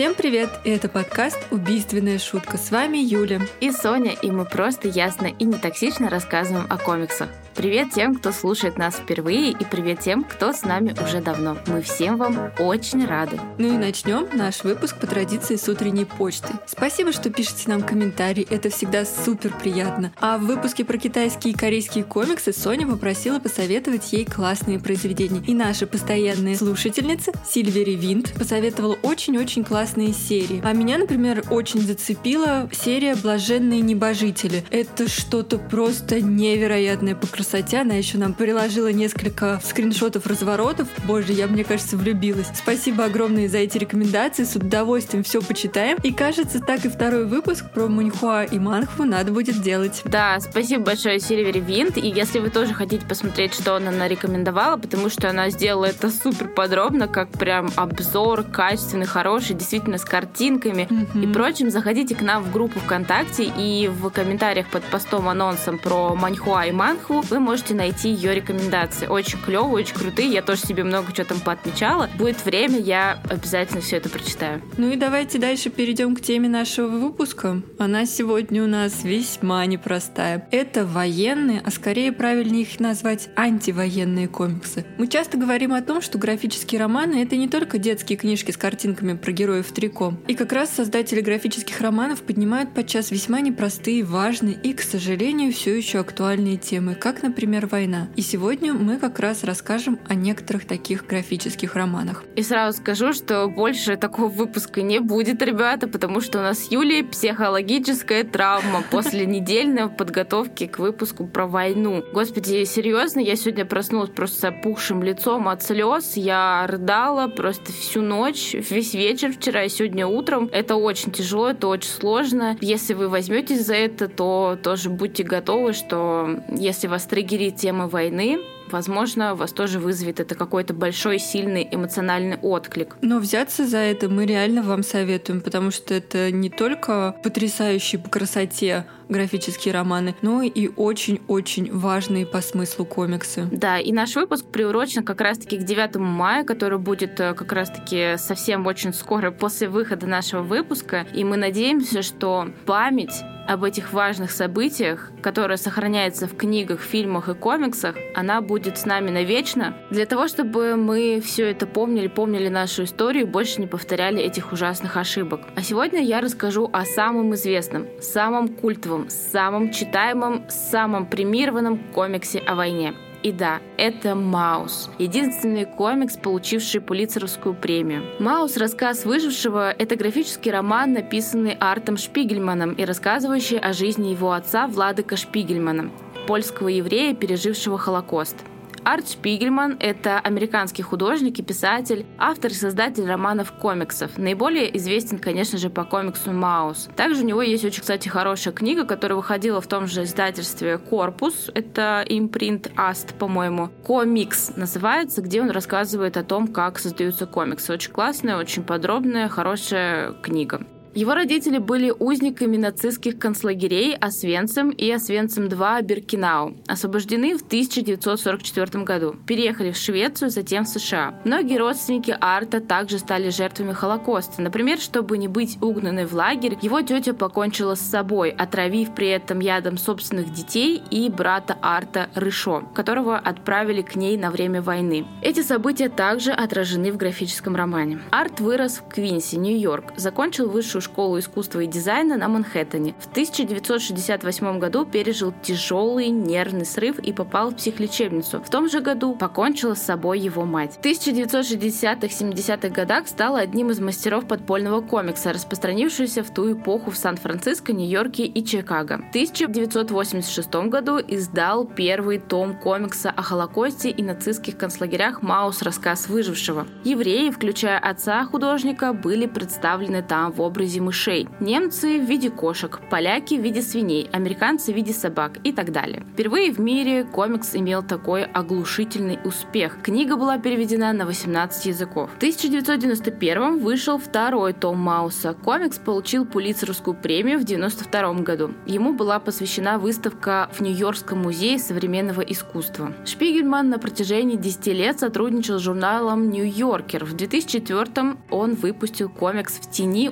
Всем привет! Это подкаст «Убийственная шутка». С вами Юля. И Соня, и мы просто ясно и не токсично рассказываем о комиксах. Привет тем, кто слушает нас впервые, и привет тем, кто с нами уже давно. Мы всем вам очень рады. Ну и начнем наш выпуск по традиции с утренней почты. Спасибо, что пишете нам комментарии, это всегда супер приятно. А в выпуске про китайские и корейские комиксы Соня попросила посоветовать ей классные произведения. И наша постоянная слушательница Сильвери Винт посоветовала очень-очень классные серии. А меня, например, очень зацепила серия «Блаженные небожители». Это что-то просто невероятное по красоте. Она еще нам приложила несколько скриншотов разворотов. Боже, я, мне кажется, влюбилась. Спасибо огромное за эти рекомендации. С удовольствием все почитаем. И кажется, так и второй выпуск про Муньхуа и Манхву надо будет делать. Да, спасибо большое Сильвери Винт. И если вы тоже хотите посмотреть, что она нарекомендовала, потому что она сделала это супер подробно, как прям обзор качественный, хороший, действительно с картинками mm-hmm. и прочим, заходите к нам в группу ВКонтакте и в комментариях под постом анонсом про Маньхуа и Манхву вы можете найти ее рекомендации. Очень клевые, очень крутые. Я тоже себе много чего там поотмечала. Будет время, я обязательно все это прочитаю. Ну и давайте дальше перейдем к теме нашего выпуска. Она сегодня у нас весьма непростая. Это военные, а скорее правильнее их назвать антивоенные комиксы. Мы часто говорим о том, что графические романы — это не только детские книжки с картинками про героев в трико. И как раз создатели графических романов поднимают подчас весьма непростые, важные и, к сожалению, все еще актуальные темы, как например, война. И сегодня мы как раз расскажем о некоторых таких графических романах. И сразу скажу, что больше такого выпуска не будет, ребята, потому что у нас с Юлей психологическая травма после недельной подготовки к выпуску про войну. Господи, серьезно, я сегодня проснулась просто с опухшим лицом от слез. Я рыдала просто всю ночь, весь вечер вчера и сегодня утром. Это очень тяжело, это очень сложно. Если вы возьметесь за это, то тоже будьте готовы, что если вас триггерит тема войны, возможно, вас тоже вызовет это какой-то большой, сильный эмоциональный отклик. Но взяться за это мы реально вам советуем, потому что это не только потрясающие по красоте графические романы, но и очень-очень важные по смыслу комиксы. Да, и наш выпуск приурочен как раз-таки к 9 мая, который будет э, как раз-таки совсем очень скоро после выхода нашего выпуска. И мы надеемся, что память об этих важных событиях, которая сохраняется в книгах, фильмах и комиксах, она будет с нами навечно, для того, чтобы мы все это помнили, помнили нашу историю и больше не повторяли этих ужасных ошибок. А сегодня я расскажу о самом известном, самом культовом, самом читаемом, самом премированном комиксе о войне – и да, это «Маус», единственный комикс, получивший Пулитцеровскую премию. «Маус. Рассказ выжившего» — это графический роман, написанный Артом Шпигельманом и рассказывающий о жизни его отца Владека Шпигельмана, польского еврея, пережившего Холокост. Арт Шпигельман — это американский художник и писатель, автор и создатель романов комиксов. Наиболее известен, конечно же, по комиксу «Маус». Также у него есть очень, кстати, хорошая книга, которая выходила в том же издательстве «Корпус». Это импринт АСТ, по-моему. «Комикс» называется, где он рассказывает о том, как создаются комиксы. Очень классная, очень подробная, хорошая книга. Его родители были узниками нацистских концлагерей Освенцим и Освенцим-2 Биркинау, освобождены в 1944 году, переехали в Швецию, затем в США. Многие родственники Арта также стали жертвами Холокоста. Например, чтобы не быть угнанной в лагерь, его тетя покончила с собой, отравив при этом ядом собственных детей и брата Арта Рышо, которого отправили к ней на время войны. Эти события также отражены в графическом романе. Арт вырос в Квинси, Нью-Йорк, закончил высшую высшую школу искусства и дизайна на Манхэттене. В 1968 году пережил тяжелый нервный срыв и попал в психлечебницу. В том же году покончила с собой его мать. В 1960-70-х годах стал одним из мастеров подпольного комикса, распространившегося в ту эпоху в Сан-Франциско, Нью-Йорке и Чикаго. В 1986 году издал первый том комикса о Холокосте и нацистских концлагерях «Маус. Рассказ выжившего». Евреи, включая отца художника, были представлены там в образе образе мышей. Немцы в виде кошек, поляки в виде свиней, американцы в виде собак и так далее. Впервые в мире комикс имел такой оглушительный успех. Книга была переведена на 18 языков. В 1991 вышел второй том Мауса. Комикс получил Пулитцеровскую премию в 1992 году. Ему была посвящена выставка в Нью-Йоркском музее современного искусства. Шпигельман на протяжении 10 лет сотрудничал с журналом «Нью-Йоркер». В 2004 он выпустил комикс «В тени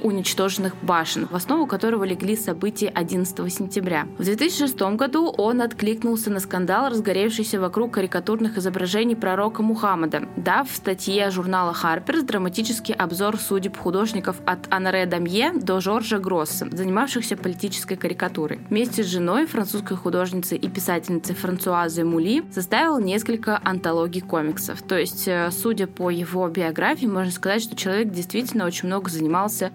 уничтоженных башен», в основу которого легли события 11 сентября. В 2006 году он откликнулся на скандал, разгоревшийся вокруг карикатурных изображений пророка Мухаммада, дав в статье журнала Harper's драматический обзор судеб художников от Анаре Дамье до Жоржа Гросса, занимавшихся политической карикатурой. Вместе с женой, французской художницей и писательницей Франсуазой Мули, составил несколько антологий комиксов. То есть, э, судя по его биографии, можно сказать, что человек действительно очень много занимался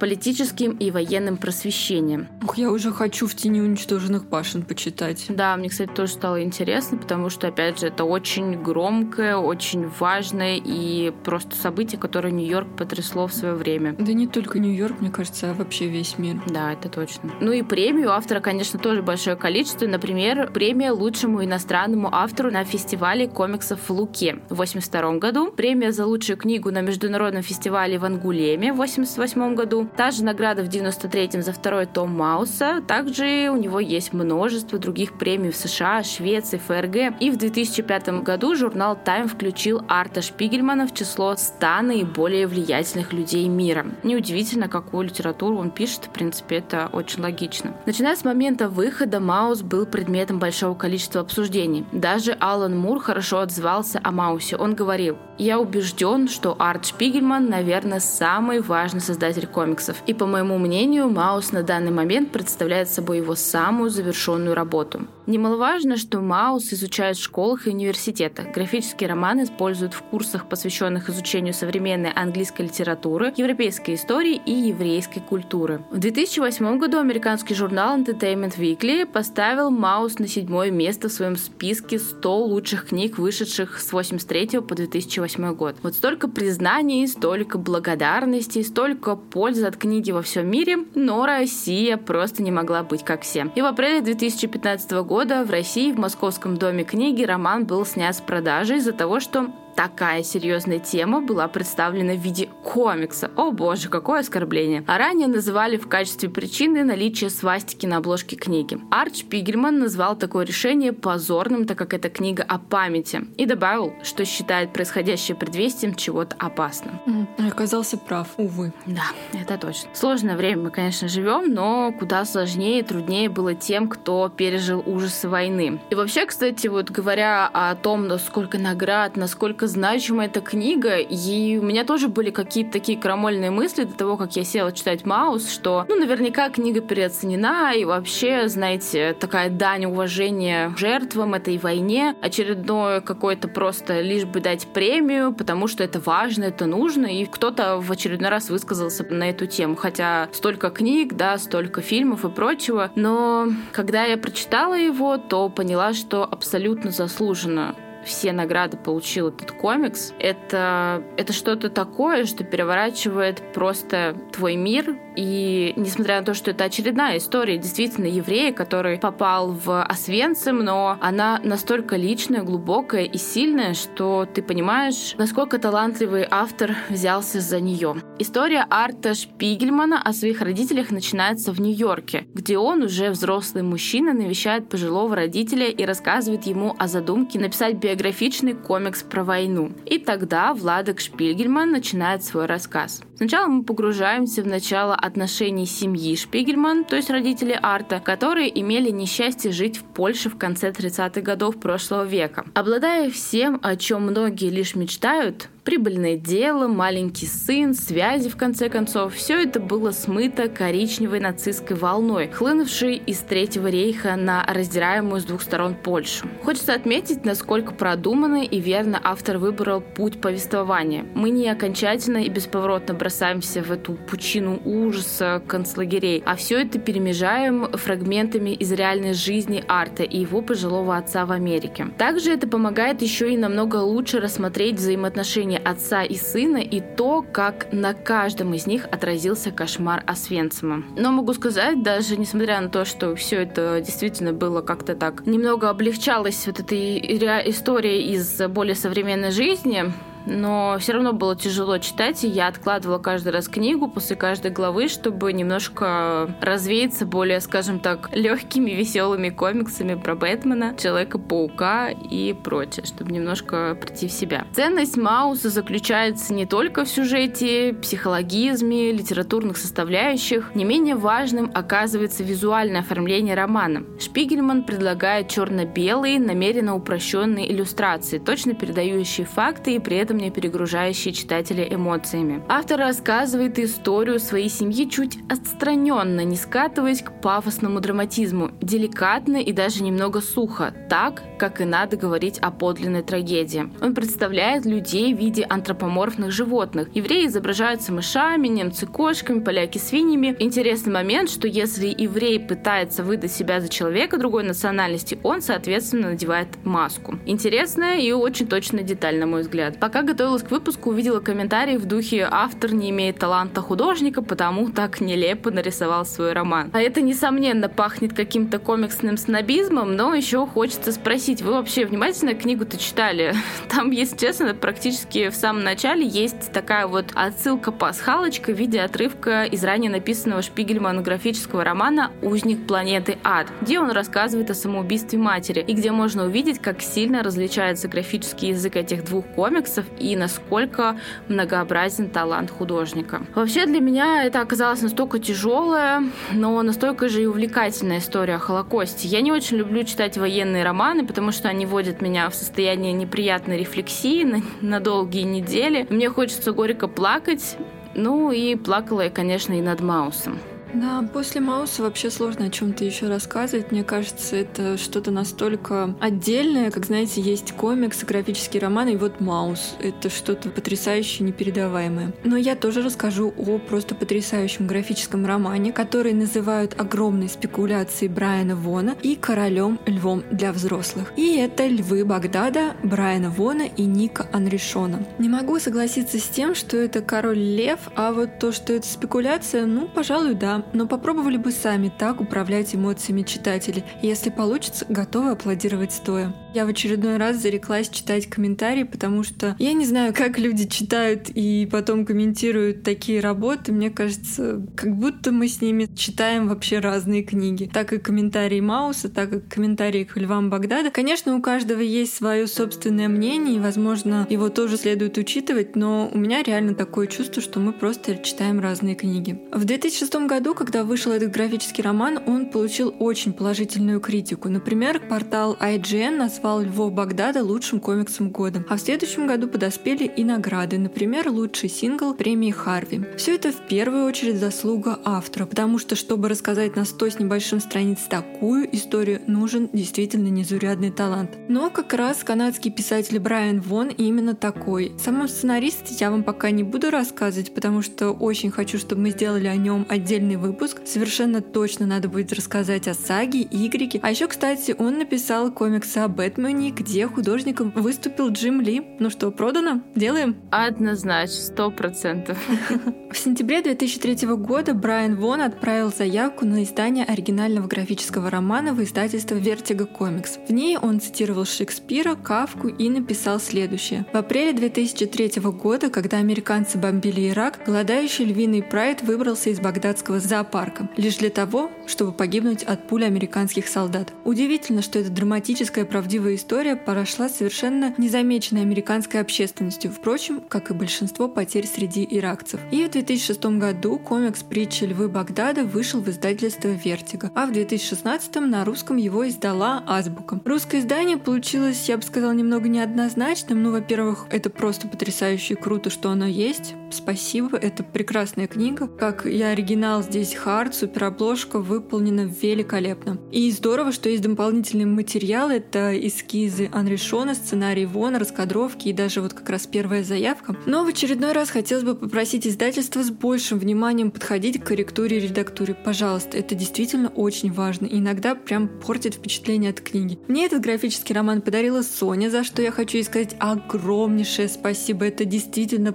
политическим и военным просвещением. Ух, я уже хочу в тени уничтоженных башен почитать. Да, мне, кстати, тоже стало интересно, потому что, опять же, это очень громкое, очень важное и просто событие, которое Нью-Йорк потрясло в свое время. Да не только Нью-Йорк, мне кажется, а вообще весь мир. Да, это точно. Ну и премию автора, конечно, тоже большое количество. Например, премия лучшему иностранному автору на фестивале комиксов в Луке в 1982 году, премия за лучшую книгу на международном фестивале в Ангулеме в 1988 году, та же награда в 93-м за второй том Мауса. Также у него есть множество других премий в США, Швеции, ФРГ. И в 2005 году журнал Time включил Арта Шпигельмана в число 100 наиболее влиятельных людей мира. Неудивительно, какую литературу он пишет, в принципе, это очень логично. Начиная с момента выхода, Маус был предметом большого количества обсуждений. Даже Алан Мур хорошо отзывался о Маусе. Он говорил, «Я убежден, что Арт Шпигельман, наверное, самый важный создатель комиксов. И, по моему мнению, Маус на данный момент представляет собой его самую завершенную работу. Немаловажно, что Маус изучают в школах и университетах. Графический роман используют в курсах, посвященных изучению современной английской литературы, европейской истории и еврейской культуры. В 2008 году американский журнал Entertainment Weekly поставил Маус на седьмое место в своем списке 100 лучших книг, вышедших с 83 по 2008 год. Вот столько признаний, столько благодарности, столько пользы от книги во всем мире, но Россия просто не могла быть как все. И в апреле 2015 года года в России в Московском доме книги роман был снят с продажи из-за того, что такая серьезная тема была представлена в виде комикса. О боже, какое оскорбление. А ранее называли в качестве причины наличие свастики на обложке книги. Арч Пигельман назвал такое решение позорным, так как это книга о памяти, и добавил, что считает происходящее предвестием чего-то опасным. Mm, оказался прав, увы. Да, это точно. Сложное время мы, конечно, живем, но куда сложнее и труднее было тем, кто пережил ужасы войны. И вообще, кстати, вот говоря о том, насколько наград, насколько насколько значима эта книга, и у меня тоже были какие-то такие крамольные мысли до того, как я села читать Маус, что, ну, наверняка книга переоценена, и вообще, знаете, такая дань уважения жертвам этой войне, очередное какое-то просто лишь бы дать премию, потому что это важно, это нужно, и кто-то в очередной раз высказался на эту тему, хотя столько книг, да, столько фильмов и прочего, но когда я прочитала его, то поняла, что абсолютно заслуженно все награды получил этот комикс, это, это что-то такое, что переворачивает просто твой мир. И несмотря на то, что это очередная история, действительно, еврея, который попал в Освенцим, но она настолько личная, глубокая и сильная, что ты понимаешь, насколько талантливый автор взялся за нее. История Арта Шпигельмана о своих родителях начинается в Нью-Йорке, где он, уже взрослый мужчина, навещает пожилого родителя и рассказывает ему о задумке написать биографичный комикс про войну. И тогда Владок Шпигельман начинает свой рассказ. Сначала мы погружаемся в начало отношений семьи Шпигельман, то есть родителей Арта, которые имели несчастье жить в Польше в конце 30-х годов прошлого века. Обладая всем, о чем многие лишь мечтают, Прибыльное дело, маленький сын, связи в конце концов – все это было смыто коричневой нацистской волной, хлынувшей из Третьего рейха на раздираемую с двух сторон Польшу. Хочется отметить, насколько продуманно и верно автор выбрал путь повествования. Мы не окончательно и бесповоротно бросаемся в эту пучину ужаса концлагерей, а все это перемежаем фрагментами из реальной жизни Арта и его пожилого отца в Америке. Также это помогает еще и намного лучше рассмотреть взаимоотношения драме отца и сына и то, как на каждом из них отразился кошмар Освенцима. Но могу сказать, даже несмотря на то, что все это действительно было как-то так, немного облегчалось вот этой история из более современной жизни, но все равно было тяжело читать, и я откладывала каждый раз книгу после каждой главы, чтобы немножко развеяться более, скажем так, легкими, веселыми комиксами про Бэтмена, Человека-паука и прочее, чтобы немножко прийти в себя. Ценность Мауса заключается не только в сюжете, психологизме, литературных составляющих. Не менее важным оказывается визуальное оформление романа. Шпигельман предлагает черно-белые, намеренно упрощенные иллюстрации, точно передающие факты и при этом этом не перегружающие читателя эмоциями. Автор рассказывает историю своей семьи чуть отстраненно, не скатываясь к пафосному драматизму, деликатно и даже немного сухо, так, как и надо говорить о подлинной трагедии. Он представляет людей в виде антропоморфных животных. Евреи изображаются мышами, немцы кошками, поляки свиньями. Интересный момент, что если еврей пытается выдать себя за человека другой национальности, он, соответственно, надевает маску. Интересная и очень точная деталь, на мой взгляд. Пока готовилась к выпуску, увидела комментарии в духе «Автор не имеет таланта художника, потому так нелепо нарисовал свой роман». А это, несомненно, пахнет каким-то комиксным снобизмом, но еще хочется спросить, вы вообще внимательно книгу-то читали? Там, если честно, практически в самом начале есть такая вот отсылка-пасхалочка в виде отрывка из ранее написанного Шпигельмана графического романа «Узник планеты Ад», где он рассказывает о самоубийстве матери, и где можно увидеть, как сильно различается графический язык этих двух комиксов и насколько многообразен талант художника. Вообще для меня это оказалось настолько тяжелая, но настолько же и увлекательная история о Холокосте. Я не очень люблю читать военные романы, потому что они вводят меня в состояние неприятной рефлексии на, на долгие недели. Мне хочется горько плакать, ну и плакала я, конечно, и над Маусом. Да, после Мауса вообще сложно о чем-то еще рассказывать. Мне кажется, это что-то настолько отдельное, как, знаете, есть комикс, графический роман, и вот Маус. Это что-то потрясающее, непередаваемое. Но я тоже расскажу о просто потрясающем графическом романе, который называют огромной спекуляцией Брайана Вона и королем львом для взрослых. И это львы Багдада, Брайана Вона и Ника Анришона. Не могу согласиться с тем, что это король лев, а вот то, что это спекуляция, ну, пожалуй, да но попробовали бы сами так управлять эмоциями читателей. Если получится, готовы аплодировать стоя. Я в очередной раз зареклась читать комментарии, потому что я не знаю, как люди читают и потом комментируют такие работы. Мне кажется, как будто мы с ними читаем вообще разные книги. Так и комментарии Мауса, так и комментарии к Львам Багдада. Конечно, у каждого есть свое собственное мнение, и, возможно, его тоже следует учитывать, но у меня реально такое чувство, что мы просто читаем разные книги. В 2006 году, когда вышел этот графический роман, он получил очень положительную критику. Например, портал IGN назвал «Львов Багдада» лучшим комиксом года. А в следующем году подоспели и награды, например, лучший сингл премии Харви. Все это в первую очередь заслуга автора, потому что, чтобы рассказать на 100 с небольшим страниц такую историю, нужен действительно незаурядный талант. Но как раз канадский писатель Брайан Вон именно такой. Самом сценарист я вам пока не буду рассказывать, потому что очень хочу, чтобы мы сделали о нем отдельный выпуск. Совершенно точно надо будет рассказать о саге, Игреке. А еще, кстати, он написал комиксы об Бэтмене, где художником выступил Джим Ли. Ну что, продано? Делаем? Однозначно, сто процентов. В сентябре 2003 года Брайан Вон отправил заявку на издание оригинального графического романа в издательство Vertigo Comics. В ней он цитировал Шекспира, Кавку и написал следующее. В апреле 2003 года, когда американцы бомбили Ирак, голодающий львиный прайд выбрался из багдадского зоопарка, лишь для того, чтобы погибнуть от пули американских солдат. Удивительно, что эта драматическая правдивая история прошла совершенно незамеченной американской общественностью, впрочем, как и большинство потерь среди иракцев. И в 2006 году комикс «Притча львы Багдада» вышел в издательство «Вертиго», а в 2016 на русском его издала «Азбука». Русское издание получилось, я бы сказала, немного неоднозначным. Ну, во-первых, это просто потрясающе круто, что оно есть. Спасибо, это прекрасная книга. Как и оригинал, здесь хард, суперобложка выполнена великолепно. И здорово, что есть дополнительные материалы, это эскизы Анри Шона, сценарий Вон, раскадровки и даже вот как раз первая заявка. Но в очередной раз хотелось бы попросить издательство с большим вниманием подходить к корректуре и редактуре. Пожалуйста, это действительно очень важно и иногда прям портит впечатление от книги. Мне этот графический роман подарила Соня, за что я хочу ей сказать огромнейшее спасибо. Это действительно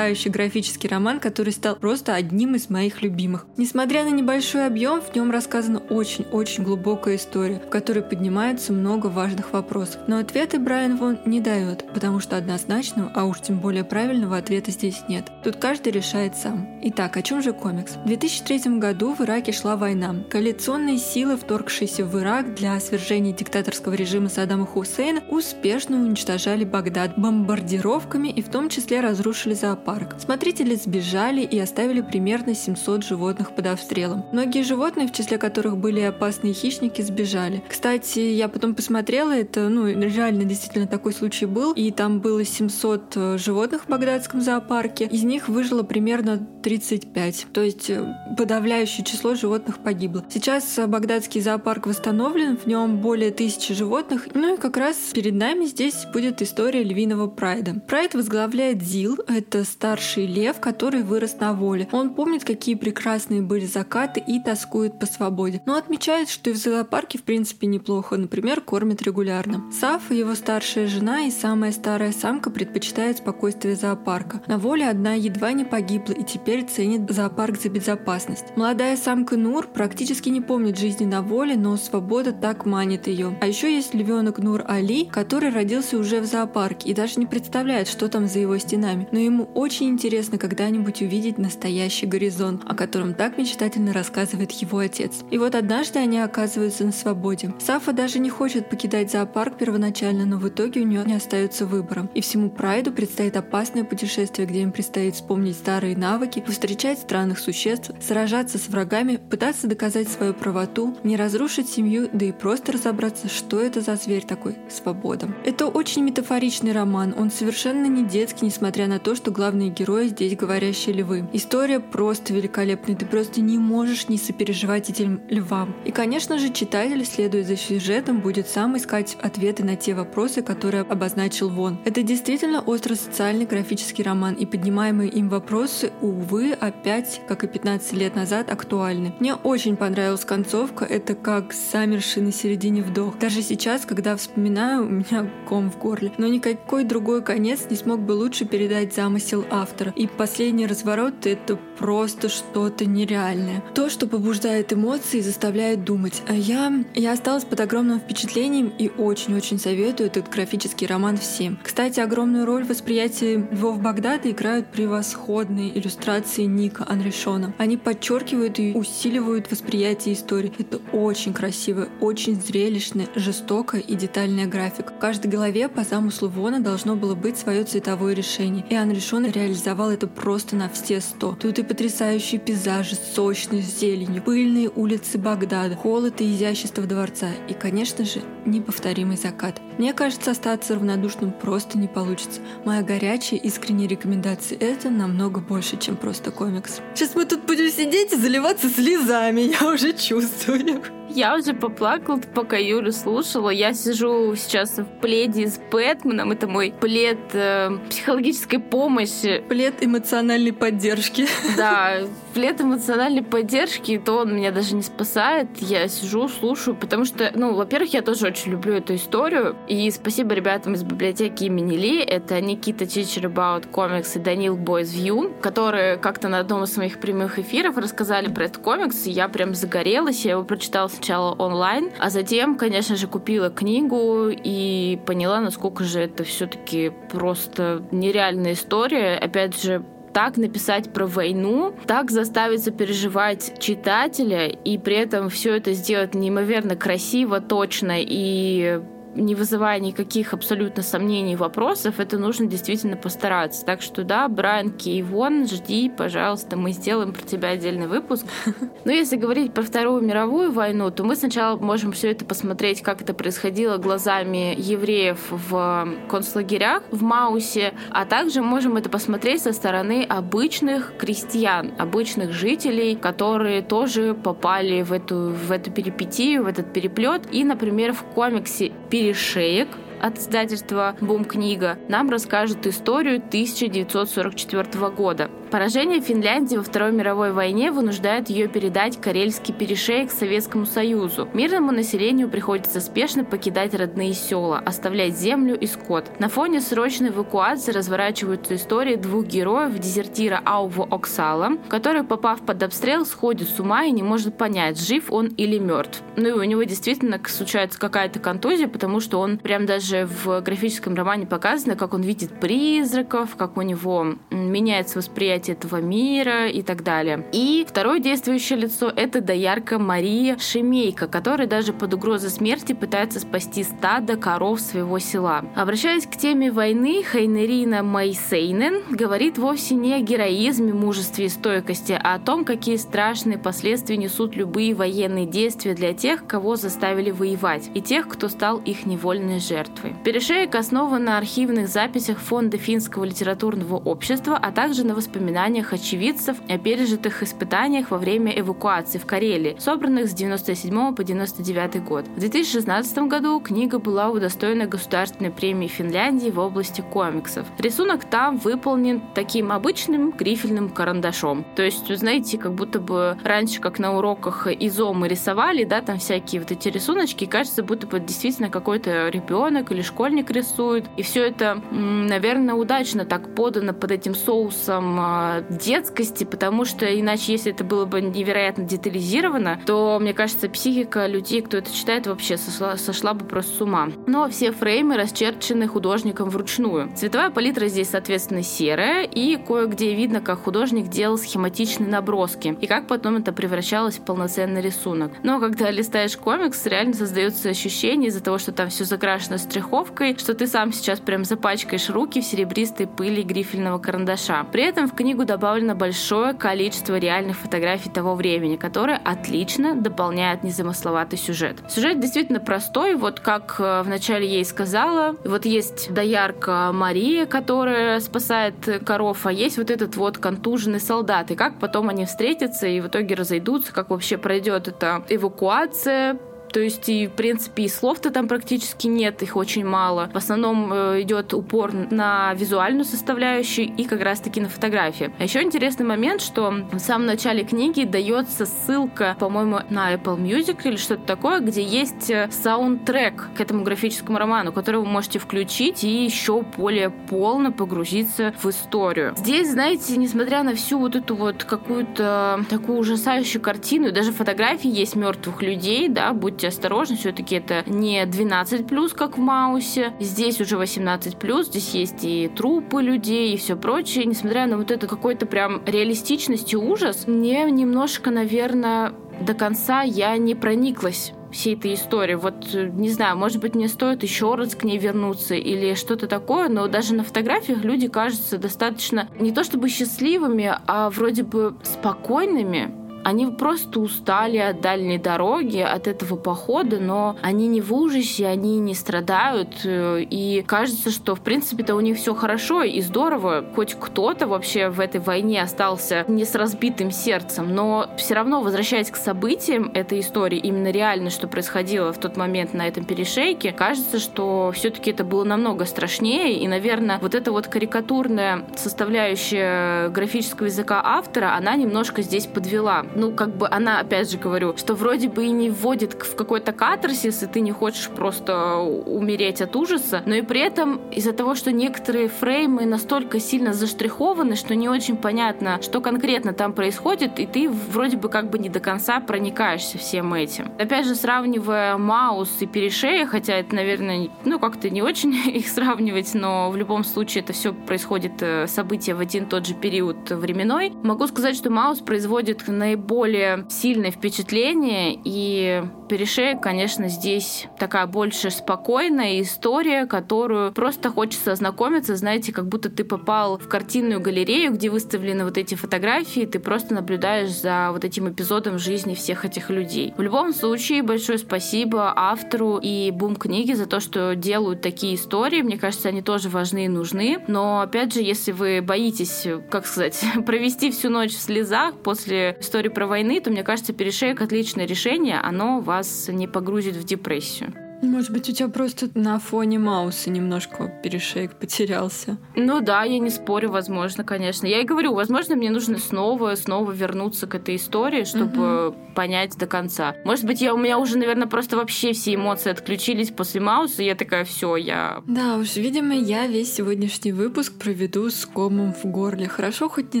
потрясающий графический роман, который стал просто одним из моих любимых. Несмотря на небольшой объем, в нем рассказана очень-очень глубокая история, в которой поднимается много важных вопросов. Но ответы Брайан Вон не дает, потому что однозначного, а уж тем более правильного ответа здесь нет. Тут каждый решает сам. Итак, о чем же комикс? В 2003 году в Ираке шла война. Коалиционные силы, вторгшиеся в Ирак для свержения диктаторского режима Саддама Хусейна, успешно уничтожали Багдад бомбардировками и в том числе разрушили зоопарк. Смотрители сбежали и оставили примерно 700 животных под обстрелом. Многие животные, в числе которых были опасные хищники, сбежали. Кстати, я потом посмотрела, это, ну, реально действительно такой случай был, и там было 700 э, животных в багдадском зоопарке, из них выжило примерно 35, то есть э, подавляющее число животных погибло. Сейчас э, багдадский зоопарк восстановлен, в нем более тысячи животных, ну и как раз перед нами здесь будет история львиного прайда. Прайд возглавляет Зил, это старший лев, который вырос на воле. Он помнит, какие прекрасные были закаты и тоскует по свободе. Но отмечает, что и в зоопарке в принципе неплохо, например, кормят регулярно. Саф, его старшая жена и самая старая самка предпочитают спокойствие зоопарка. На воле одна едва не погибла и теперь ценит зоопарк за безопасность. Молодая самка Нур практически не помнит жизни на воле, но свобода так манит ее. А еще есть львенок Нур Али, который родился уже в зоопарке и даже не представляет, что там за его стенами. Но ему очень интересно когда-нибудь увидеть настоящий горизонт, о котором так мечтательно рассказывает его отец. И вот однажды они оказываются на свободе. Сафа даже не хочет покидать зоопарк первоначально, но в итоге у нее не остается выбора. И всему Прайду предстоит опасное путешествие, где им предстоит вспомнить старые навыки, встречать странных существ, сражаться с врагами, пытаться доказать свою правоту, не разрушить семью, да и просто разобраться, что это за зверь такой – свобода. Это очень метафоричный роман, он совершенно не детский, несмотря на то, что главные герои здесь говорящие львы. История просто великолепная, ты просто не можешь не сопереживать этим львам. И, конечно же, читатель, следуя за сюжетом, будет сам искать ответы на те вопросы, которые обозначил Вон. Это действительно остро-социальный графический роман, и поднимаемые им вопросы, увы, опять, как и 15 лет назад, актуальны. Мне очень понравилась концовка, это как замерший на середине вдох. Даже сейчас, когда вспоминаю, у меня ком в горле. Но никакой другой конец не смог бы лучше передать замысел автора. И последний разворот — это просто что-то нереальное. То, что побуждает эмоции и заставляет думать. А я, я осталась под огромным впечатлением и очень-очень советую этот графический роман всем. Кстати, огромную роль в восприятии Львов Багдада играют превосходные иллюстрации Ника Анрешона. Они подчеркивают и усиливают восприятие истории. Это очень красиво, очень зрелищная, жестокая и детальная графика. В каждой голове по замыслу Вона должно было быть свое цветовое решение. И Анрешон реализовал это просто на все сто. Тут и потрясающие пейзажи, сочность, зеленью, пыльные улицы Багдада, холод и изящество дворца и, конечно же, неповторимый закат. Мне кажется, остаться равнодушным просто не получится. Моя горячая, искренняя рекомендация — это намного больше, чем просто комикс. Сейчас мы тут будем сидеть и заливаться слезами, я уже чувствую. Я уже поплакала, пока Юлю слушала. Я сижу сейчас в пледе с Бэтменом. Это мой плед э, психологической помощи. Плед эмоциональной поддержки. Да, плед эмоциональной поддержки, то он меня даже не спасает. Я сижу, слушаю, потому что, ну, во-первых, я тоже очень люблю эту историю. И спасибо ребятам из библиотеки имени Ли. Это Никита Teacher About Comics и Данил Boys View, которые как-то на одном из своих прямых эфиров рассказали про этот комикс, и я прям загорелась. Я его прочитала сначала онлайн, а затем, конечно же, купила книгу и поняла, насколько же это все-таки просто нереальная история. Опять же, так написать про войну, так заставить сопереживать читателя, и при этом все это сделать неимоверно красиво, точно и не вызывая никаких абсолютно сомнений, вопросов, это нужно действительно постараться. Так что да, Брайан Кейвон, жди, пожалуйста, мы сделаем про тебя отдельный выпуск. Но если говорить про Вторую мировую войну, то мы сначала можем все это посмотреть, как это происходило глазами евреев в концлагерях в Маусе, а также можем это посмотреть со стороны обычных крестьян, обычных жителей, которые тоже попали в эту, в эту перипетию, в этот переплет. И, например, в комиксе «Перешеек» от издательства «Бум книга» нам расскажет историю 1944 года. Поражение Финляндии во Второй мировой войне вынуждает ее передать Карельский перешеек Советскому Союзу. Мирному населению приходится спешно покидать родные села, оставлять землю и скот. На фоне срочной эвакуации разворачиваются истории двух героев, дезертира Аува Оксала, который, попав под обстрел, сходит с ума и не может понять, жив он или мертв. Ну и у него действительно случается какая-то контузия, потому что он прям даже в графическом романе показано, как он видит призраков, как у него меняется восприятие восприятие этого мира и так далее. И второе действующее лицо — это доярка Мария Шемейка, которая даже под угрозой смерти пытается спасти стадо коров своего села. Обращаясь к теме войны, Хайнерина Майсейнен говорит вовсе не о героизме, мужестве и стойкости, а о том, какие страшные последствия несут любые военные действия для тех, кого заставили воевать, и тех, кто стал их невольной жертвой. Перешеек основан на архивных записях Фонда финского литературного общества, а также на воспоминаниях воспоминаниях очевидцев о пережитых испытаниях во время эвакуации в Карелии, собранных с 97 по 99 год. В 2016 году книга была удостоена Государственной премии Финляндии в области комиксов. Рисунок там выполнен таким обычным грифельным карандашом. То есть, вы знаете, как будто бы раньше, как на уроках ИЗО мы рисовали, да, там всякие вот эти рисуночки, кажется, будто бы действительно какой-то ребенок или школьник рисует. И все это, наверное, удачно так подано под этим соусом а, детскости, потому что иначе, если это было бы невероятно детализировано, то, мне кажется, психика людей, кто это читает, вообще сошла, сошла бы просто с ума. Но все фреймы расчерчены художником вручную. Цветовая палитра здесь, соответственно, серая, и кое-где видно, как художник делал схематичные наброски, и как потом это превращалось в полноценный рисунок. Но когда листаешь комикс, реально создается ощущение из-за того, что там все закрашено штриховкой, что ты сам сейчас прям запачкаешь руки в серебристой пыли грифельного карандаша. При этом в книгу добавлено большое количество реальных фотографий того времени, которые отлично дополняют незамысловатый сюжет. Сюжет действительно простой, вот как э, вначале ей сказала, вот есть доярка Мария, которая спасает коров, а есть вот этот вот контуженный солдат, и как потом они встретятся и в итоге разойдутся, как вообще пройдет эта эвакуация, то есть, и, в принципе, и слов-то там практически нет, их очень мало. В основном э, идет упор на визуальную составляющую и как раз-таки на фотографии. А еще интересный момент, что в самом начале книги дается ссылка, по-моему, на Apple Music или что-то такое, где есть э, саундтрек к этому графическому роману, который вы можете включить и еще более полно погрузиться в историю. Здесь, знаете, несмотря на всю вот эту вот какую-то такую ужасающую картину, даже фотографии есть мертвых людей, да, будь будьте осторожны, все-таки это не 12 плюс, как в Маусе. Здесь уже 18 плюс, здесь есть и трупы людей и все прочее. Несмотря на вот это какой-то прям реалистичность и ужас, мне немножко, наверное, до конца я не прониклась всей этой истории. Вот, не знаю, может быть, мне стоит еще раз к ней вернуться или что-то такое, но даже на фотографиях люди кажутся достаточно не то чтобы счастливыми, а вроде бы спокойными, они просто устали от дальней дороги, от этого похода, но они не в ужасе, они не страдают, э, и кажется, что в принципе-то у них все хорошо и здорово, хоть кто-то вообще в этой войне остался не с разбитым сердцем, но все равно, возвращаясь к событиям этой истории, именно реально, что происходило в тот момент на этом перешейке, кажется, что все-таки это было намного страшнее, и, наверное, вот эта вот карикатурная составляющая графического языка автора, она немножко здесь подвела ну, как бы она, опять же говорю, что вроде бы и не вводит в какой-то катарсис, и ты не хочешь просто умереть от ужаса, но и при этом из-за того, что некоторые фреймы настолько сильно заштрихованы, что не очень понятно, что конкретно там происходит, и ты вроде бы как бы не до конца проникаешься всем этим. Опять же, сравнивая Маус и Перешея, хотя это, наверное, ну, как-то не очень их сравнивать, но в любом случае это все происходит э, события в один тот же период временной, могу сказать, что Маус производит наиболее более сильное впечатление и перешеек, конечно, здесь такая больше спокойная история, которую просто хочется ознакомиться, знаете, как будто ты попал в картинную галерею, где выставлены вот эти фотографии, ты просто наблюдаешь за вот этим эпизодом жизни всех этих людей. В любом случае, большое спасибо автору и бум книги за то, что делают такие истории. Мне кажется, они тоже важны и нужны. Но, опять же, если вы боитесь, как сказать, провести всю ночь в слезах после истории про войны, то, мне кажется, перешеек отличное решение. Оно вас не погрузит в депрессию. Может быть, у тебя просто на фоне Мауса немножко перешейк потерялся. Ну да, я не спорю, возможно, конечно. Я и говорю, возможно, мне нужно снова, снова вернуться к этой истории, чтобы угу. понять до конца. Может быть, я, у меня уже, наверное, просто вообще все эмоции отключились после Мауса, и я такая, все, я... Да уж, видимо, я весь сегодняшний выпуск проведу с комом в горле. Хорошо, хоть не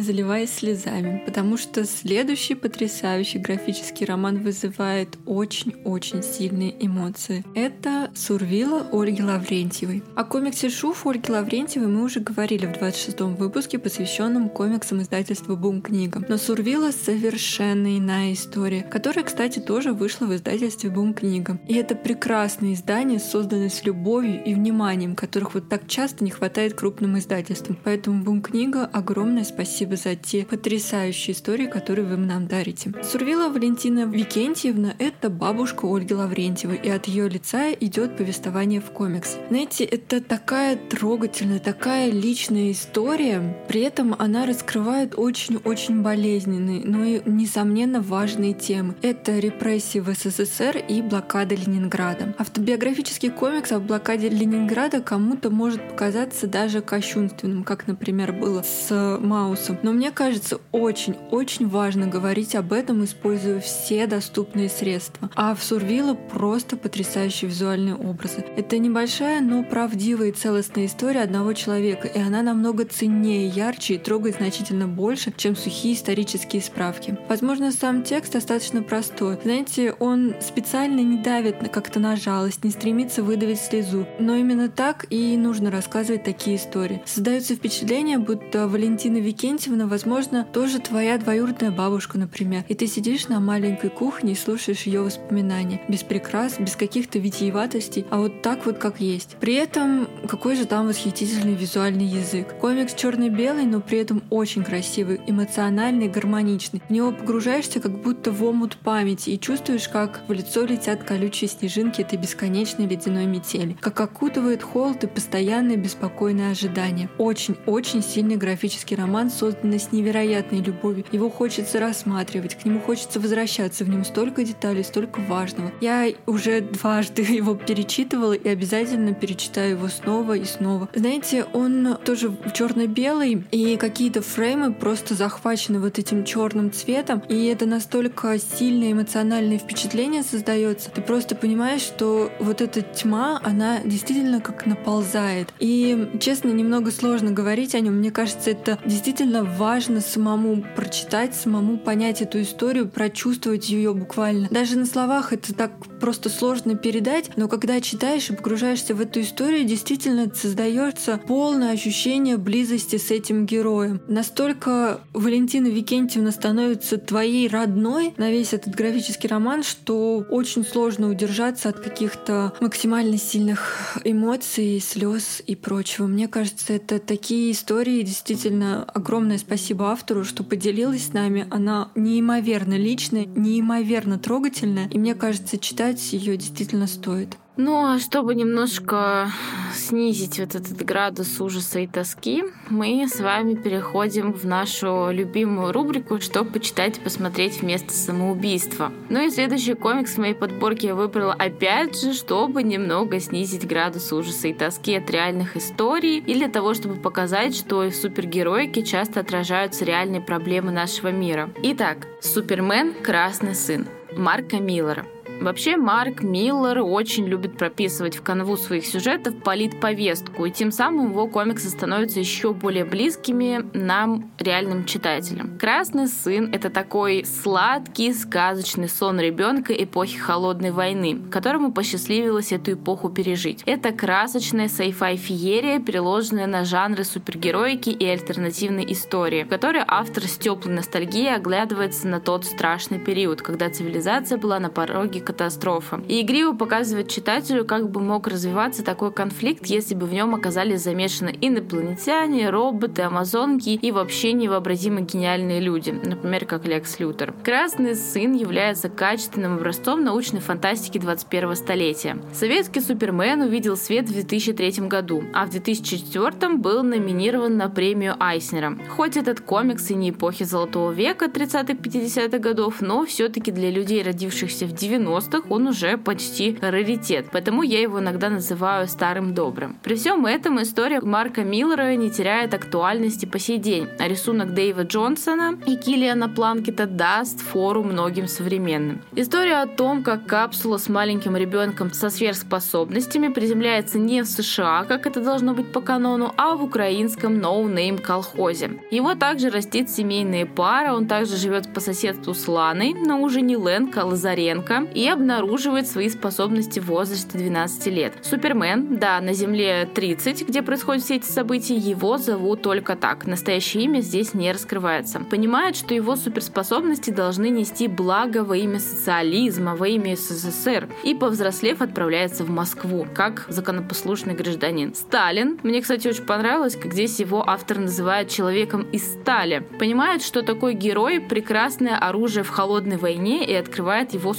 заливаясь слезами, потому что следующий потрясающий графический роман вызывает очень-очень сильные эмоции. Это это Сурвила Ольги Лаврентьевой. О комиксе Шуф Ольги Лаврентьевой мы уже говорили в 26-м выпуске, посвященном комиксам издательства Бум книгам. Но Сурвила совершенно иная история, которая, кстати, тоже вышла в издательстве Бум книгам. И это прекрасное издание, созданное с любовью и вниманием, которых вот так часто не хватает крупным издательствам. Поэтому Бум книга огромное спасибо за те потрясающие истории, которые вы нам дарите. Сурвила Валентина Викентьевна — это бабушка Ольги Лаврентьевой, и от ее лица конца идет повествование в комикс. Знаете, это такая трогательная, такая личная история, при этом она раскрывает очень-очень болезненные, но и, несомненно, важные темы. Это репрессии в СССР и блокада Ленинграда. Автобиографический комикс о блокаде Ленинграда кому-то может показаться даже кощунственным, как, например, было с Маусом. Но мне кажется, очень-очень важно говорить об этом, используя все доступные средства. А в Сурвила просто потрясающий визуальные образы. Это небольшая, но правдивая и целостная история одного человека, и она намного ценнее, ярче и трогает значительно больше, чем сухие исторические справки. Возможно, сам текст достаточно простой. Знаете, он специально не давит как-то на жалость, не стремится выдавить слезу. Но именно так и нужно рассказывать такие истории. Создается впечатление, будто Валентина Викентьевна, возможно, тоже твоя двоюродная бабушка, например. И ты сидишь на маленькой кухне и слушаешь ее воспоминания. Без прикрас, без каких-то витиеватых витиеватостей, а вот так вот как есть. При этом какой же там восхитительный визуальный язык. Комикс черно-белый, но при этом очень красивый, эмоциональный, гармоничный. В него погружаешься как будто в омут памяти и чувствуешь, как в лицо летят колючие снежинки этой бесконечной ледяной метели, как окутывает холод и постоянное беспокойное ожидание. Очень-очень сильный графический роман, созданный с невероятной любовью. Его хочется рассматривать, к нему хочется возвращаться, в нем столько деталей, столько важного. Я уже дважды его перечитывала и обязательно перечитаю его снова и снова. Знаете, он тоже черно-белый, и какие-то фреймы просто захвачены вот этим черным цветом, и это настолько сильное эмоциональное впечатление создается. Ты просто понимаешь, что вот эта тьма, она действительно как наползает. И, честно, немного сложно говорить о нем. Мне кажется, это действительно важно самому прочитать, самому понять эту историю, прочувствовать ее буквально. Даже на словах это так просто сложно передать, но когда читаешь и погружаешься в эту историю, действительно создается полное ощущение близости с этим героем. Настолько Валентина Викентьевна становится твоей родной на весь этот графический роман, что очень сложно удержаться от каких-то максимально сильных эмоций, слез и прочего. Мне кажется, это такие истории. Действительно, огромное спасибо автору, что поделилась с нами. Она неимоверно личная, неимоверно трогательная. И мне кажется, читать ее действительно стоит. Ну, а чтобы немножко снизить вот этот градус ужаса и тоски, мы с вами переходим в нашу любимую рубрику «Что почитать и посмотреть вместо самоубийства». Ну и следующий комикс в моей подборке я выбрала опять же, чтобы немного снизить градус ужаса и тоски от реальных историй и для того, чтобы показать, что в супергероике часто отражаются реальные проблемы нашего мира. Итак, Супермен «Красный сын» Марка Миллера – Вообще Марк Миллер очень любит прописывать в канву своих сюжетов политповестку, и тем самым его комиксы становятся еще более близкими нам, реальным читателям. «Красный сын» — это такой сладкий, сказочный сон ребенка эпохи Холодной войны, которому посчастливилось эту эпоху пережить. Это красочная sci-fi феерия, переложенная на жанры супергероики и альтернативной истории, в которой автор с теплой ностальгией оглядывается на тот страшный период, когда цивилизация была на пороге катастрофа. И игриво показывает читателю, как бы мог развиваться такой конфликт, если бы в нем оказались замешаны инопланетяне, роботы, амазонки и вообще невообразимо гениальные люди, например, как Лекс Лютер. «Красный сын» является качественным образцом научной фантастики 21 столетия. Советский Супермен увидел свет в 2003 году, а в 2004 был номинирован на премию Айснера. Хоть этот комикс и не эпохи Золотого века 30-50-х годов, но все-таки для людей, родившихся в 90-х, он уже почти раритет, поэтому я его иногда называю старым добрым. При всем этом история Марка Миллера не теряет актуальности по сей день, а рисунок Дэйва Джонсона и Киллиана Планкета даст фору многим современным. История о том, как капсула с маленьким ребенком со сверхспособностями приземляется не в США, как это должно быть по канону, а в украинском no-name колхозе. Его также растит семейная пара, он также живет по соседству с Ланой, но уже не Лэнг, а Лазаренко, и обнаруживает свои способности в возрасте 12 лет. Супермен, да, на Земле 30, где происходят все эти события, его зовут только так. Настоящее имя здесь не раскрывается. Понимает, что его суперспособности должны нести благо во имя социализма, во имя СССР, и повзрослев отправляется в Москву, как законопослушный гражданин. Сталин, мне, кстати, очень понравилось, как здесь его автор называет человеком из стали. Понимает, что такой герой — прекрасное оружие в холодной войне и открывает его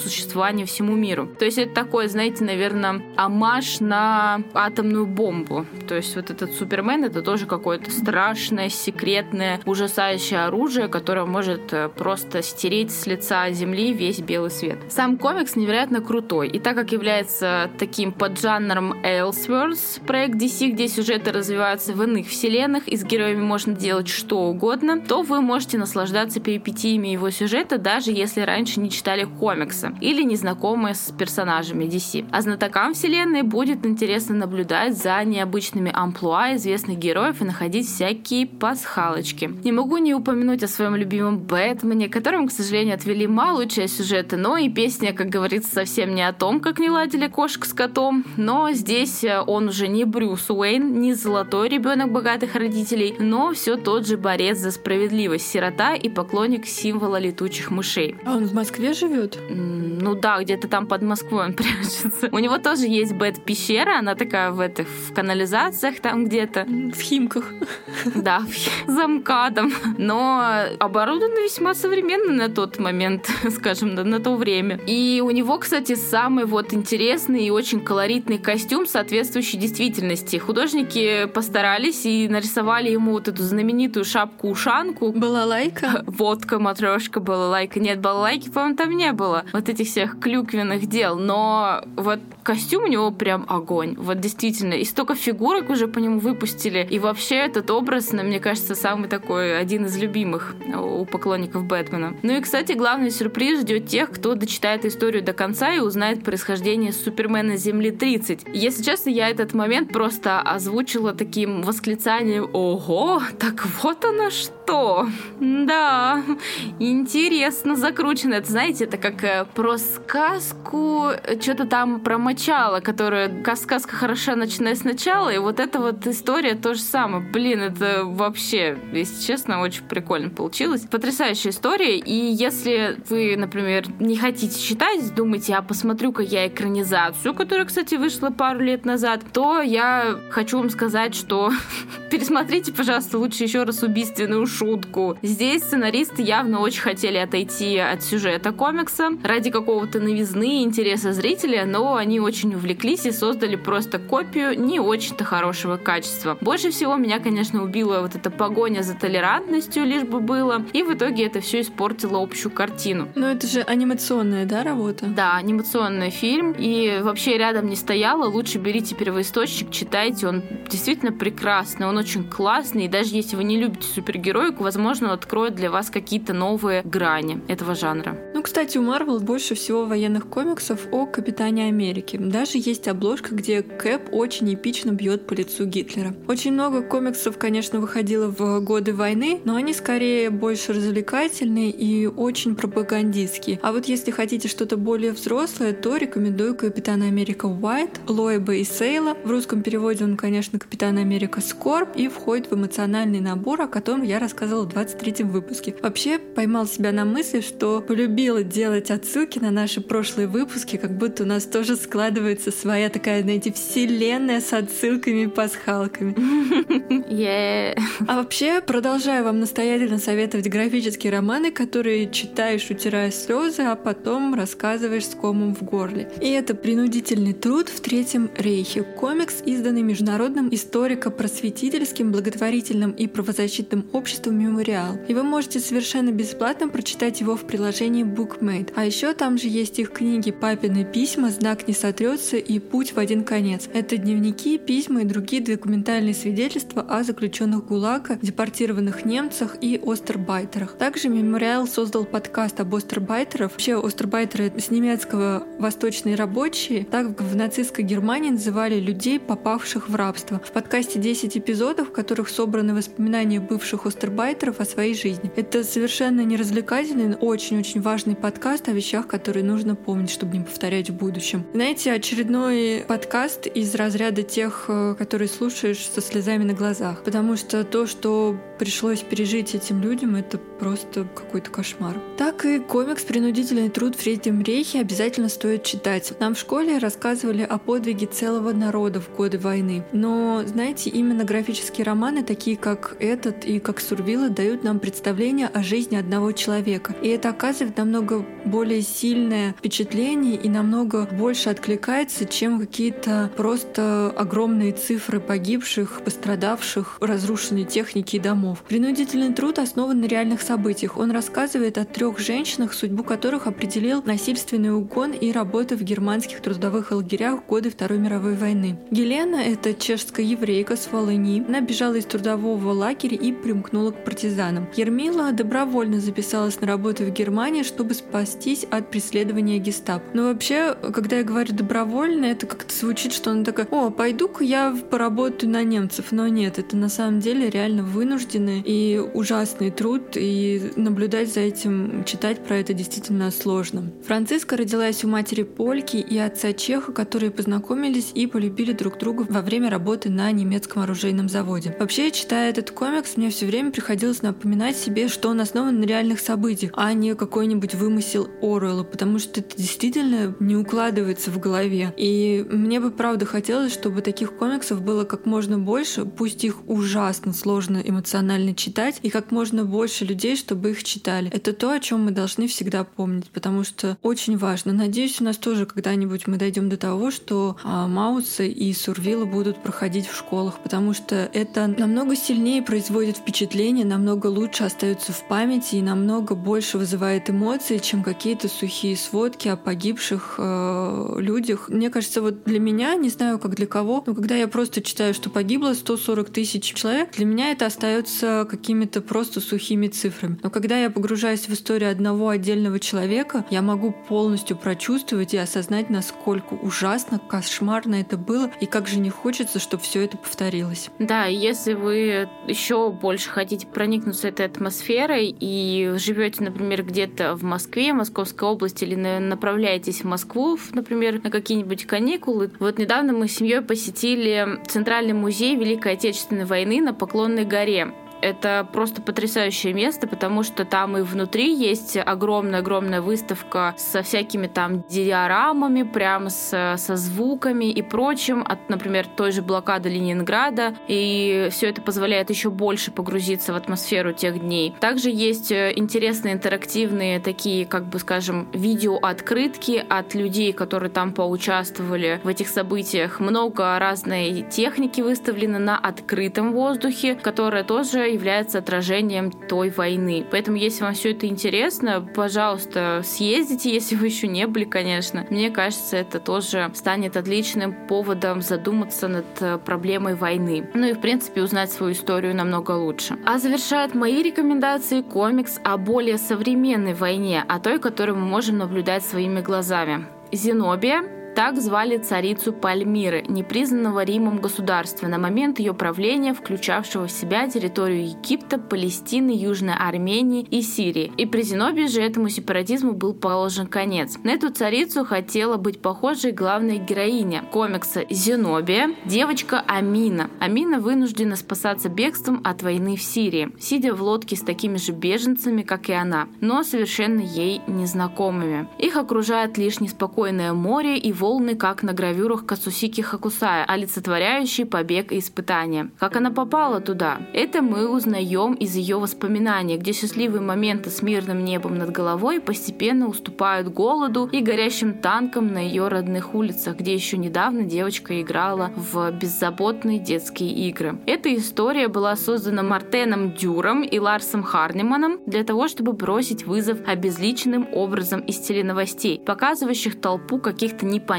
существование всему миру. То есть это такой, знаете, наверное, амаш на атомную бомбу. То есть вот этот Супермен — это тоже какое-то страшное, секретное, ужасающее оружие, которое может э, просто стереть с лица Земли весь белый свет. Сам комикс невероятно крутой. И так как является таким поджанром Elseworlds, проект DC, где сюжеты развиваются в иных вселенных, и с героями можно делать что угодно, то вы можете наслаждаться перипетиями его сюжета, даже если раньше не читали комиксы или не знакомы с персонажами DC. А знатокам вселенной будет интересно наблюдать за необычными амплуа известных героев и находить всякие пасхалочки. Не могу не упомянуть о своем любимом Бэтмене, которому, к сожалению, отвели малую часть сюжета, но и песня, как говорится, совсем не о том, как не ладили кошек с котом. Но здесь э, он уже не Брюс Уэйн, не золотой ребенок богатых родителей, но все тот же борец за справедливость, сирота и поклонник символа летучих мышей. А он в Москве живет? Ну да, где-то там под Москвой он прячется. У него тоже есть бэт-пещера, она такая в этих в канализациях там где-то. В Химках. Да, за МКАДом. Но оборудовано весьма современно на тот момент, скажем, на, на то время. И у него, кстати, самый вот интересный и очень колоритный костюм, соответствующий действительности. Художники постарались и нарисовали ему вот эту знаменитую шапку-ушанку. Была лайка? Водка, матрешка, была лайка. Нет, балалайки, по-моему, там не было. Вот этих всех клюквенных дел. Но вот костюм у него прям огонь. Вот действительно. И столько фигурок уже по нему выпустили. И вообще этот образ, мне кажется, самый такой, один из любимых у поклонников Бэтмена. Ну и, кстати, главный сюрприз ждет тех, кто дочитает историю до конца и узнает происхождение Супермена Земли 30. Если честно, я этот момент просто озвучила таким восклицанием «Ого, так вот оно что!» Да, интересно закручено. Это, знаете, это как э, про сказку, что-то там про мочало, которая сказка хороша, начиная сначала, и вот эта вот история то же самое. Блин, это вообще, если честно, очень прикольно получилось. Потрясающая история, и если вы, например, не хотите читать, думаете, а посмотрю-ка я экранизацию, которая, кстати, вышла пару лет назад, то я хочу вам сказать, что пересмотрите, пожалуйста, лучше еще раз убийственную шутку. Здесь сценаристы явно очень хотели отойти от сюжета комикса ради какого-то новизны и интереса зрителя, но они очень увлеклись и создали просто копию не очень-то хорошего качества. Больше всего меня, конечно, убила вот эта погоня за толерантностью, лишь бы было, и в итоге это все испортило общую картину. Но это же анимационная, да, работа? Да, анимационный фильм, и вообще рядом не стояла, лучше берите первоисточник, читайте, он действительно прекрасный, он очень классный, и даже если вы не любите супергероику, возможно, он откроет для вас какие-то новые грани этого жанра. Ну, кстати, у Марвел больше всего военных комиксов о Капитане Америки. Даже есть обложка, где Кэп очень эпично бьет по лицу Гитлера. Очень много комиксов, конечно, выходило в годы войны, но они скорее больше развлекательные и очень пропагандистские. А вот если хотите что-то более взрослое, то рекомендую Капитана Америка Уайт, Лойба и Сейла. В русском переводе он, конечно, Капитан Америка Скорб и входит в эмоциональный набор, о котором я рассказывала в 23 выпуске. Вообще, поймал себя на мысли, что полюбила делать отсылки на наш наши прошлые выпуски, как будто у нас тоже складывается своя такая, знаете, вселенная с отсылками и пасхалками. Yeah. А вообще, продолжаю вам настоятельно советовать графические романы, которые читаешь, утирая слезы, а потом рассказываешь с комом в горле. И это «Принудительный труд в Третьем рейхе». Комикс, изданный Международным историко-просветительским, благотворительным и правозащитным обществом «Мемориал». И вы можете совершенно бесплатно прочитать его в приложении BookMate. А еще там же есть их книги «Папины письма», «Знак не сотрется» и «Путь в один конец». Это дневники, письма и другие документальные свидетельства о заключенных ГУЛАГа, депортированных немцах и остербайтерах. Также Мемориал создал подкаст об остербайтерах. Вообще остербайтеры с немецкого «Восточные рабочие», так в нацистской Германии называли людей, попавших в рабство. В подкасте 10 эпизодов, в которых собраны воспоминания бывших остербайтеров о своей жизни. Это совершенно не развлекательный, очень-очень важный подкаст о вещах, которые нужно помнить, чтобы не повторять в будущем. Знаете, очередной подкаст из разряда тех, э, которые слушаешь со слезами на глазах. Потому что то, что пришлось пережить этим людям, это просто какой-то кошмар. Так и комикс «Принудительный труд в Третьем рейхе» обязательно стоит читать. Нам в школе рассказывали о подвиге целого народа в годы войны. Но, знаете, именно графические романы, такие как этот и как Сурвила, дают нам представление о жизни одного человека. И это оказывает намного более сильное впечатление и намного больше откликается, чем какие-то просто огромные цифры погибших, пострадавших, разрушенной техники и домов. Принудительный труд основан на реальных событиях. Он рассказывает о трех женщинах, судьбу которых определил насильственный угон и работа в германских трудовых лагерях в годы Второй мировой войны. Гелена — это чешская еврейка с Волыни. Она бежала из трудового лагеря и примкнула к партизанам. Ермила добровольно записалась на работу в Германии, чтобы спастись от преследования гестап. Но вообще, когда я говорю добровольно, это как-то звучит, что она такая, о, пойду-ка я поработаю на немцев. Но нет, это на самом деле реально вынужденный и ужасный труд, и наблюдать за этим, читать про это действительно сложно. Франциска родилась у матери польки и отца чеха, которые познакомились и полюбили друг друга во время работы на немецком оружейном заводе. Вообще, читая этот комикс, мне все время приходилось напоминать себе, что он основан на реальных событиях, а не какой-нибудь вымысел Оруэлла, потому что это действительно не укладывается в голове. И мне бы правда хотелось, чтобы таких комиксов было как можно больше, пусть их ужасно сложно эмоционально читать, и как можно больше людей, чтобы их читали. Это то, о чем мы должны всегда помнить, потому что очень важно. Надеюсь, у нас тоже когда-нибудь мы дойдем до того, что а, Маусы и Сурвила будут проходить в школах, потому что это намного сильнее производит впечатление, намного лучше остается в памяти и намного больше вызывает эмоции, чем какие-то сухие сводки о погибших э, людях. Мне кажется, вот для меня, не знаю, как для кого, но когда я просто читаю, что погибло 140 тысяч человек, для меня это остается какими-то просто сухими цифрами. Но когда я погружаюсь в историю одного отдельного человека, я могу полностью прочувствовать и осознать, насколько ужасно, кошмарно это было, и как же не хочется, чтобы все это повторилось. Да, если вы еще больше хотите проникнуться этой атмосферой и живете, например, где-то в Москве, Московской области, или направляетесь в Москву, например, на какие-нибудь каникулы. Вот недавно мы с семьей посетили Центральный музей Великой Отечественной войны на Поклонной горе. Это просто потрясающее место, потому что там и внутри есть огромная-огромная выставка со всякими там диорамами, прям с, со звуками и прочим, от, например, той же блокады Ленинграда. И все это позволяет еще больше погрузиться в атмосферу тех дней. Также есть э, интересные интерактивные такие, как бы скажем, видеооткрытки от людей, которые там поучаствовали в этих событиях. Много разной техники выставлено на открытом воздухе, которая тоже является отражением той войны. Поэтому, если вам все это интересно, пожалуйста, съездите, если вы еще не были, конечно. Мне кажется, это тоже станет отличным поводом задуматься над э, проблемой войны. Ну и, в принципе, узнать свою историю намного лучше. А завершает мои рекомендации комикс о более современной войне, о той, которую мы можем наблюдать своими глазами. Зенобия Так звали царицу Пальмиры, непризнанного Римом государства на момент ее правления, включавшего в себя территорию Египта, Палестины, Южной Армении и Сирии. И при Зенобии же этому сепаратизму был положен конец. На эту царицу хотела быть похожей главная героиня комикса Зенобия, девочка Амина. Амина вынуждена спасаться бегством от войны в Сирии, сидя в лодке с такими же беженцами, как и она, но совершенно ей незнакомыми. Их окружает лишь неспокойное море и волны, как на гравюрах Кацусики Хакусая, олицетворяющие побег и испытания. Как она попала туда? Это мы узнаем из ее воспоминаний, где счастливые моменты с мирным небом над головой постепенно уступают голоду и горящим танкам на ее родных улицах, где еще недавно девочка играла в беззаботные детские игры. Эта история была создана Мартеном Дюром и Ларсом Харниманом для того, чтобы бросить вызов обезличенным образом из теленовостей, показывающих толпу каких-то непонятных,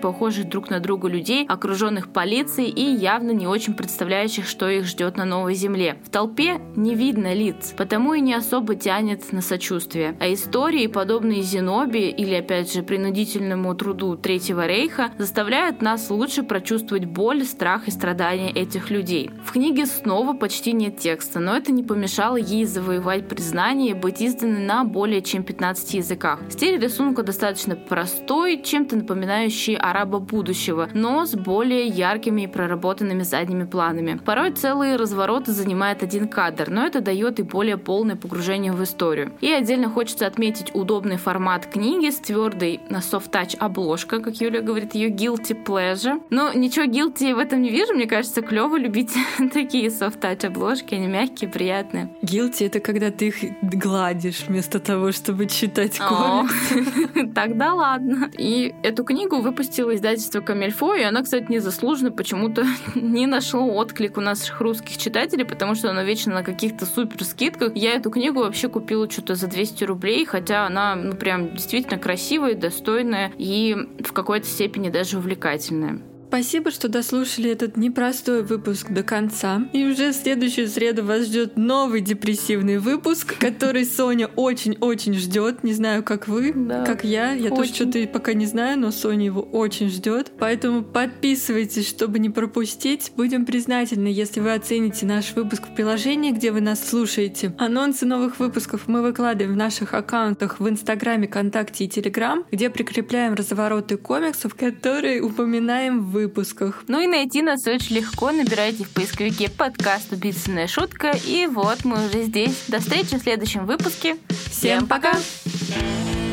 похожих друг на друга людей, окруженных полицией и явно не очень представляющих, что их ждет на новой земле. В толпе не видно лиц, потому и не особо тянет на сочувствие. А истории, подобные Зенобии или, опять же, принудительному труду Третьего Рейха, заставляют нас лучше прочувствовать боль, страх и страдания этих людей. В книге снова почти нет текста, но это не помешало ей завоевать признание и быть изданной на более чем 15 языках. Стиль рисунка достаточно простой, чем-то напоминающий араба будущего, но с более яркими и проработанными задними планами. Порой целые развороты занимает один кадр, но это дает и более полное погружение в историю. И отдельно хочется отметить удобный формат книги с твердой на soft-touch обложка, как Юля говорит, ее guilty pleasure. Но ничего guilty в этом не вижу, мне кажется, клево любить такие soft-touch обложки, они мягкие, приятные. Guilty — это когда ты их гладишь вместо того, чтобы читать комиксы. Тогда ладно. И эту книгу выпустило издательство Камельфо, и она, кстати, незаслуженно почему-то не нашла отклик у наших русских читателей, потому что она вечно на каких-то супер скидках. Я эту книгу вообще купила что-то за 200 рублей, хотя она, ну, прям действительно красивая, достойная и в какой-то степени даже увлекательная. Спасибо, что дослушали этот непростой выпуск до конца. И уже в следующую среду вас ждет новый депрессивный выпуск, который Соня очень-очень ждет. Не знаю, как вы, да, как я. Я очень. тоже что-то пока не знаю, но Соня его очень ждет. Поэтому подписывайтесь, чтобы не пропустить. Будем признательны, если вы оцените наш выпуск в приложении, где вы нас слушаете. Анонсы новых выпусков мы выкладываем в наших аккаунтах в Инстаграме, ВКонтакте и Телеграм, где прикрепляем развороты комиксов, которые упоминаем в выпусках. Ну и найти нас очень легко. Набирайте в поисковике подкаст «Убийственная шутка». И вот мы уже здесь. До встречи в следующем выпуске. Всем пока! пока.